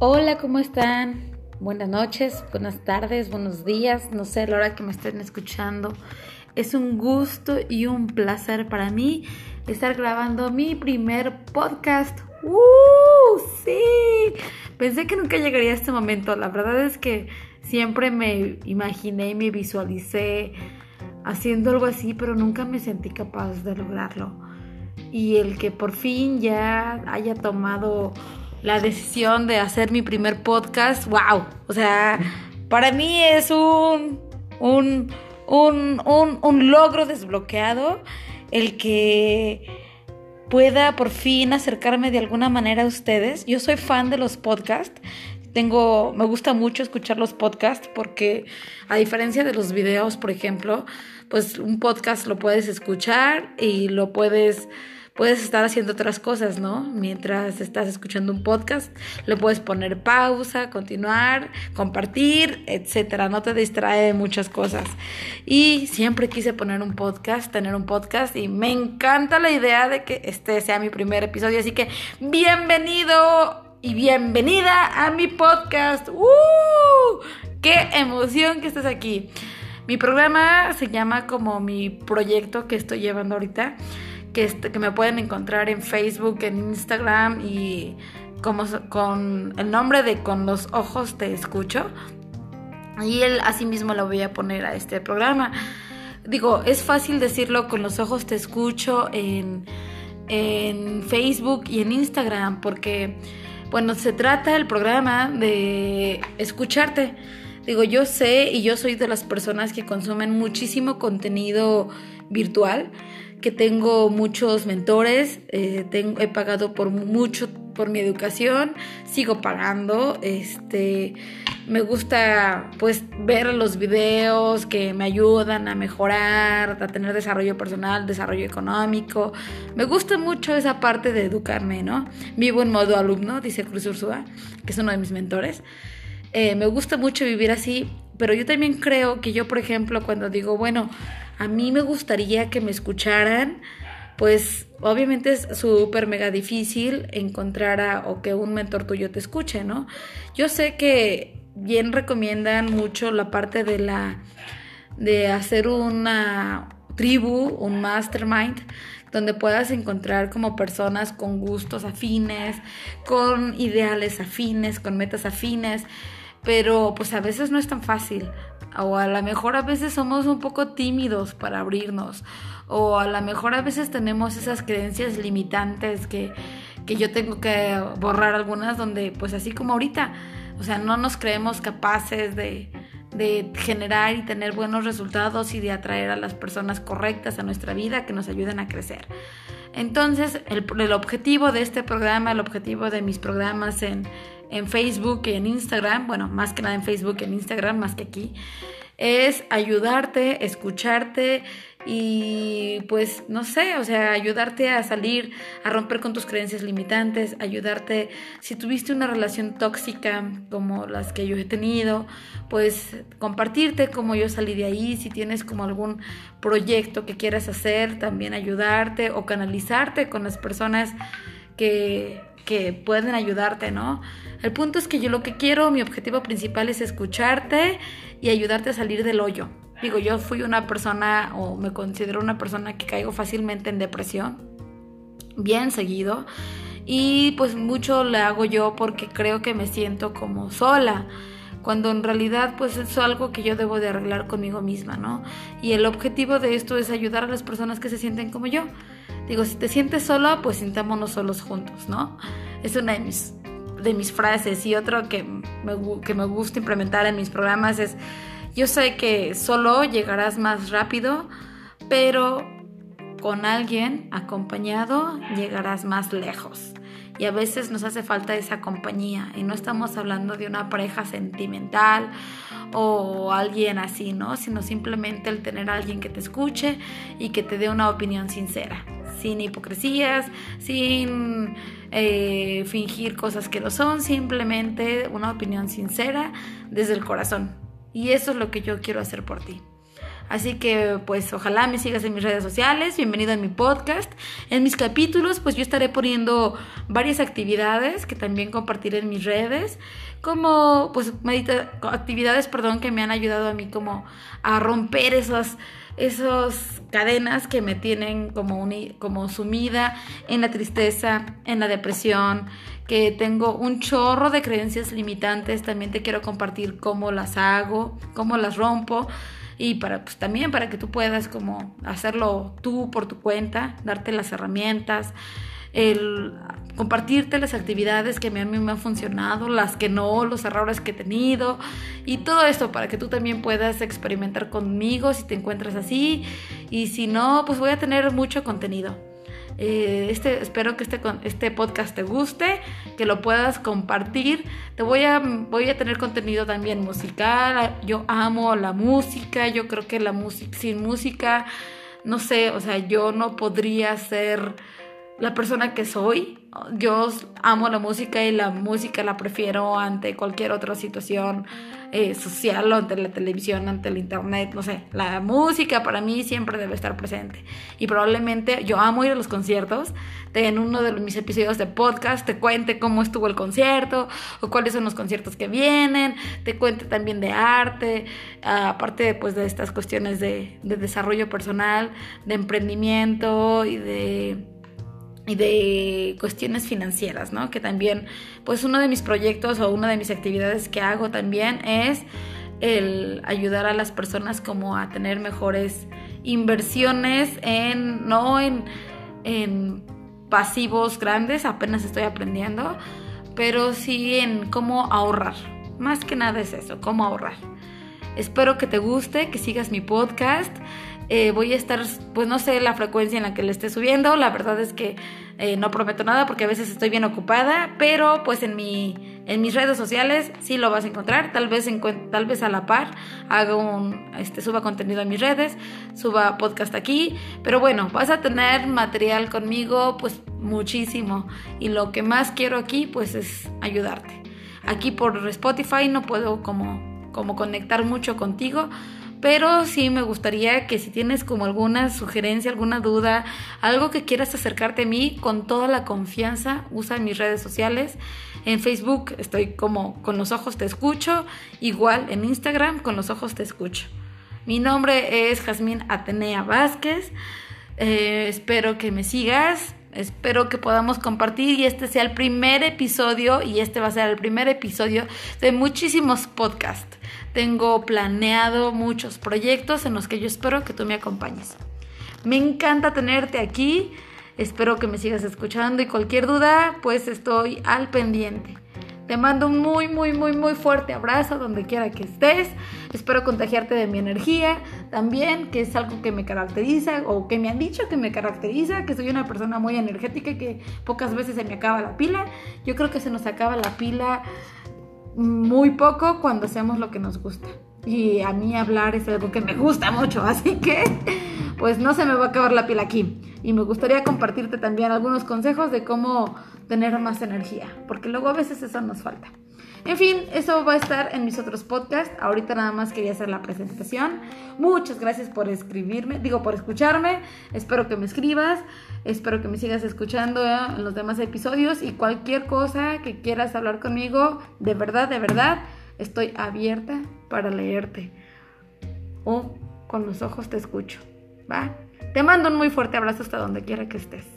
Hola, ¿cómo están? Buenas noches, buenas tardes, buenos días, no sé la hora que me estén escuchando. Es un gusto y un placer para mí estar grabando mi primer podcast. ¡Uh! ¡Sí! Pensé que nunca llegaría a este momento. La verdad es que siempre me imaginé y me visualicé haciendo algo así, pero nunca me sentí capaz de lograrlo. Y el que por fin ya haya tomado la decisión de hacer mi primer podcast, wow. O sea, para mí es un, un, un, un, un logro desbloqueado el que pueda por fin acercarme de alguna manera a ustedes. Yo soy fan de los podcasts. Tengo, me gusta mucho escuchar los podcasts porque a diferencia de los videos, por ejemplo, pues un podcast lo puedes escuchar y lo puedes puedes estar haciendo otras cosas, ¿no? Mientras estás escuchando un podcast, le puedes poner pausa, continuar, compartir, etcétera. No te distrae muchas cosas. Y siempre quise poner un podcast, tener un podcast, y me encanta la idea de que este sea mi primer episodio. Así que, bienvenido y bienvenida a mi podcast. ¡Uh! ¡Qué emoción que estés aquí! Mi programa se llama como mi proyecto que estoy llevando ahorita, que, que me pueden encontrar en Facebook, en Instagram y como con el nombre de Con los ojos te escucho. Y él asimismo lo voy a poner a este programa. Digo, es fácil decirlo con los ojos te escucho en, en Facebook y en Instagram porque bueno, se trata el programa de escucharte. Digo, yo sé y yo soy de las personas que consumen muchísimo contenido virtual, que tengo muchos mentores, eh, tengo, he pagado por mucho por mi educación, sigo pagando, este, me gusta pues ver los videos que me ayudan a mejorar, a tener desarrollo personal, desarrollo económico. Me gusta mucho esa parte de educarme, ¿no? Vivo en modo alumno, dice Cruz Ursúa, que es uno de mis mentores. Eh, me gusta mucho vivir así, pero yo también creo que yo, por ejemplo, cuando digo, bueno, a mí me gustaría que me escucharan, pues obviamente es súper mega difícil encontrar a, o que un mentor tuyo te escuche, ¿no? Yo sé que bien recomiendan mucho la parte de la de hacer una tribu, un mastermind, donde puedas encontrar como personas con gustos afines, con ideales afines, con metas afines, pero pues a veces no es tan fácil, o a lo mejor a veces somos un poco tímidos para abrirnos, o a lo mejor a veces tenemos esas creencias limitantes que, que yo tengo que borrar algunas donde pues así como ahorita, o sea, no nos creemos capaces de, de generar y tener buenos resultados y de atraer a las personas correctas a nuestra vida que nos ayuden a crecer. Entonces, el, el objetivo de este programa, el objetivo de mis programas en, en Facebook y en Instagram, bueno, más que nada en Facebook y en Instagram, más que aquí, es ayudarte, escucharte y pues no sé, o sea, ayudarte a salir, a romper con tus creencias limitantes, ayudarte, si tuviste una relación tóxica como las que yo he tenido, pues compartirte cómo yo salí de ahí, si tienes como algún proyecto que quieras hacer, también ayudarte o canalizarte con las personas que, que pueden ayudarte, ¿no? El punto es que yo lo que quiero, mi objetivo principal es escucharte y ayudarte a salir del hoyo. Digo, yo fui una persona o me considero una persona que caigo fácilmente en depresión, bien seguido, y pues mucho le hago yo porque creo que me siento como sola cuando en realidad pues es algo que yo debo de arreglar conmigo misma, ¿no? Y el objetivo de esto es ayudar a las personas que se sienten como yo. Digo, si te sientes sola, pues sintámonos solos juntos, ¿no? Es una de mis, de mis frases y otro que me, que me gusta implementar en mis programas es yo sé que solo llegarás más rápido, pero con alguien acompañado llegarás más lejos. Y a veces nos hace falta esa compañía. Y no estamos hablando de una pareja sentimental o alguien así, ¿no? Sino simplemente el tener a alguien que te escuche y que te dé una opinión sincera. Sin hipocresías, sin eh, fingir cosas que no son, simplemente una opinión sincera desde el corazón. Y eso es lo que yo quiero hacer por ti. Así que pues ojalá me sigas en mis redes sociales, bienvenido a mi podcast. En mis capítulos pues yo estaré poniendo varias actividades que también compartiré en mis redes, como pues medita actividades, perdón, que me han ayudado a mí como a romper esas cadenas que me tienen como, como sumida en la tristeza, en la depresión, que tengo un chorro de creencias limitantes, también te quiero compartir cómo las hago, cómo las rompo y para pues también para que tú puedas como hacerlo tú por tu cuenta, darte las herramientas, el compartirte las actividades que a mí me han funcionado, las que no, los errores que he tenido y todo esto para que tú también puedas experimentar conmigo si te encuentras así y si no, pues voy a tener mucho contenido. Eh, este, espero que este, este podcast te guste, que lo puedas compartir. Te voy a, voy a tener contenido también musical. Yo amo la música. Yo creo que la música, sin música, no sé, o sea, yo no podría ser la persona que soy. Yo amo la música y la música la prefiero ante cualquier otra situación eh, social ante la televisión, ante el internet, no sé. La música para mí siempre debe estar presente. Y probablemente yo amo ir a los conciertos. En uno de mis episodios de podcast te cuente cómo estuvo el concierto o cuáles son los conciertos que vienen. Te cuente también de arte, aparte pues de estas cuestiones de desarrollo personal, de emprendimiento y de y de cuestiones financieras, ¿no? Que también, pues uno de mis proyectos o una de mis actividades que hago también es el ayudar a las personas como a tener mejores inversiones en, no en, en pasivos grandes, apenas estoy aprendiendo, pero sí en cómo ahorrar. Más que nada es eso, cómo ahorrar. Espero que te guste, que sigas mi podcast. Eh, voy a estar, pues no sé la frecuencia en la que le esté subiendo, la verdad es que eh, no prometo nada porque a veces estoy bien ocupada, pero pues en, mi, en mis redes sociales sí lo vas a encontrar, tal vez, tal vez a la par haga este, suba contenido en mis redes, suba podcast aquí, pero bueno, vas a tener material conmigo pues muchísimo. Y lo que más quiero aquí pues es ayudarte. Aquí por Spotify no puedo como, como conectar mucho contigo, pero sí me gustaría que si tienes como alguna sugerencia, alguna duda, algo que quieras acercarte a mí, con toda la confianza, usa mis redes sociales. En Facebook estoy como con los ojos te escucho, igual en Instagram con los ojos te escucho. Mi nombre es Jazmín Atenea Vázquez. Eh, espero que me sigas. Espero que podamos compartir y este sea el primer episodio y este va a ser el primer episodio de muchísimos podcasts. Tengo planeado muchos proyectos en los que yo espero que tú me acompañes. Me encanta tenerte aquí. Espero que me sigas escuchando y cualquier duda, pues estoy al pendiente. Te mando un muy, muy, muy, muy fuerte abrazo donde quiera que estés. Espero contagiarte de mi energía también, que es algo que me caracteriza o que me han dicho que me caracteriza, que soy una persona muy energética y que pocas veces se me acaba la pila. Yo creo que se nos acaba la pila muy poco cuando hacemos lo que nos gusta. Y a mí hablar es algo que me gusta mucho, así que pues no se me va a acabar la piel aquí. Y me gustaría compartirte también algunos consejos de cómo tener más energía, porque luego a veces eso nos falta. En fin, eso va a estar en mis otros podcasts. Ahorita nada más quería hacer la presentación. Muchas gracias por escribirme, digo por escucharme. Espero que me escribas. Espero que me sigas escuchando ¿eh? en los demás episodios y cualquier cosa que quieras hablar conmigo, de verdad, de verdad, estoy abierta para leerte. O con los ojos te escucho. ¿Va? Te mando un muy fuerte abrazo hasta donde quiera que estés.